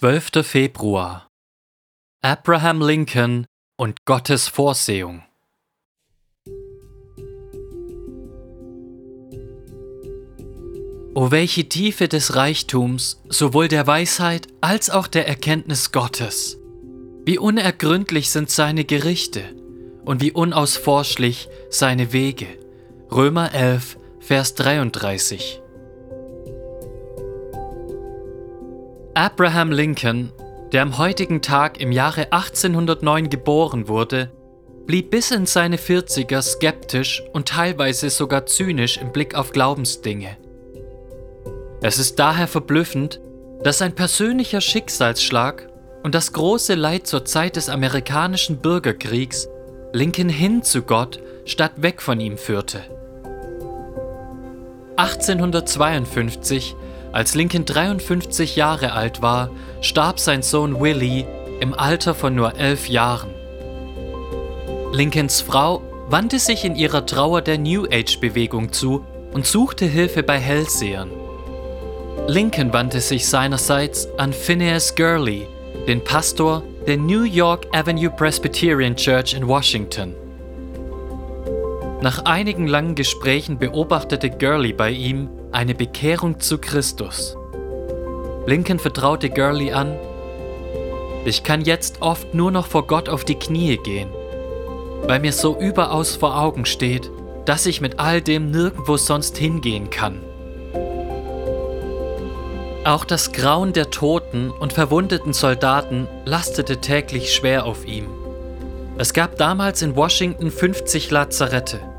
12. Februar Abraham Lincoln und Gottes Vorsehung O welche Tiefe des Reichtums, sowohl der Weisheit als auch der Erkenntnis Gottes. Wie unergründlich sind seine Gerichte und wie unausforschlich seine Wege. Römer 11, Vers 33. Abraham Lincoln, der am heutigen Tag im Jahre 1809 geboren wurde, blieb bis in seine 40er skeptisch und teilweise sogar zynisch im Blick auf Glaubensdinge. Es ist daher verblüffend, dass ein persönlicher Schicksalsschlag und das große Leid zur Zeit des amerikanischen Bürgerkriegs Lincoln hin zu Gott statt weg von ihm führte. 1852 als Lincoln 53 Jahre alt war, starb sein Sohn Willie im Alter von nur elf Jahren. Lincolns Frau wandte sich in ihrer Trauer der New Age-Bewegung zu und suchte Hilfe bei Hellsehern. Lincoln wandte sich seinerseits an Phineas Gurley, den Pastor der New York Avenue Presbyterian Church in Washington. Nach einigen langen Gesprächen beobachtete Gurley bei ihm eine Bekehrung zu Christus. Lincoln vertraute Gurley an, ich kann jetzt oft nur noch vor Gott auf die Knie gehen, weil mir so überaus vor Augen steht, dass ich mit all dem nirgendwo sonst hingehen kann. Auch das Grauen der toten und verwundeten Soldaten lastete täglich schwer auf ihm. Es gab damals in Washington 50 Lazarette.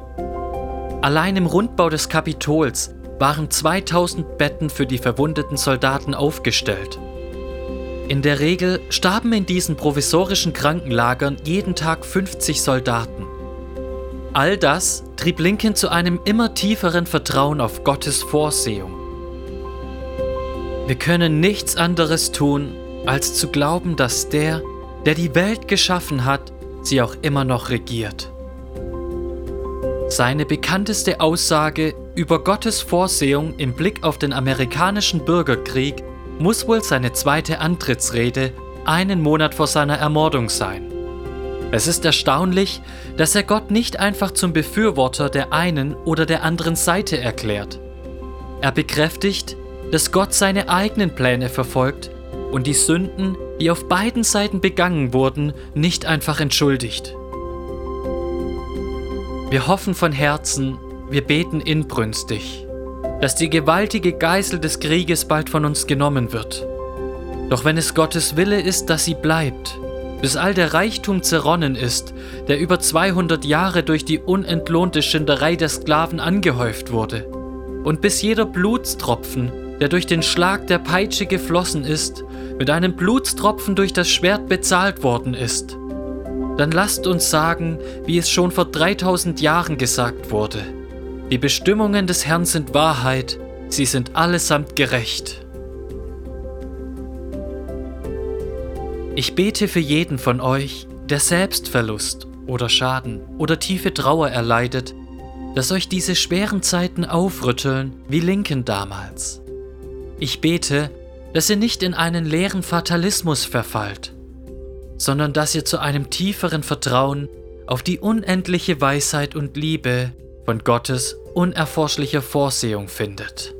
Allein im Rundbau des Kapitols waren 2000 Betten für die verwundeten Soldaten aufgestellt. In der Regel starben in diesen provisorischen Krankenlagern jeden Tag 50 Soldaten. All das trieb Lincoln zu einem immer tieferen Vertrauen auf Gottes Vorsehung. Wir können nichts anderes tun, als zu glauben, dass der, der die Welt geschaffen hat, sie auch immer noch regiert. Seine bekannteste Aussage über Gottes Vorsehung im Blick auf den amerikanischen Bürgerkrieg muss wohl seine zweite Antrittsrede einen Monat vor seiner Ermordung sein. Es ist erstaunlich, dass er Gott nicht einfach zum Befürworter der einen oder der anderen Seite erklärt. Er bekräftigt, dass Gott seine eigenen Pläne verfolgt und die Sünden, die auf beiden Seiten begangen wurden, nicht einfach entschuldigt. Wir hoffen von Herzen, wir beten inbrünstig, dass die gewaltige Geißel des Krieges bald von uns genommen wird. Doch wenn es Gottes Wille ist, dass sie bleibt, bis all der Reichtum zerronnen ist, der über 200 Jahre durch die unentlohnte Schinderei der Sklaven angehäuft wurde, und bis jeder Blutstropfen, der durch den Schlag der Peitsche geflossen ist, mit einem Blutstropfen durch das Schwert bezahlt worden ist, dann lasst uns sagen, wie es schon vor 3000 Jahren gesagt wurde. Die Bestimmungen des Herrn sind Wahrheit, sie sind allesamt gerecht. Ich bete für jeden von euch, der Selbstverlust oder Schaden oder tiefe Trauer erleidet, dass euch diese schweren Zeiten aufrütteln wie Lincoln damals. Ich bete, dass ihr nicht in einen leeren Fatalismus verfallt, sondern dass ihr zu einem tieferen Vertrauen auf die unendliche Weisheit und Liebe von Gottes unerforschlicher Vorsehung findet.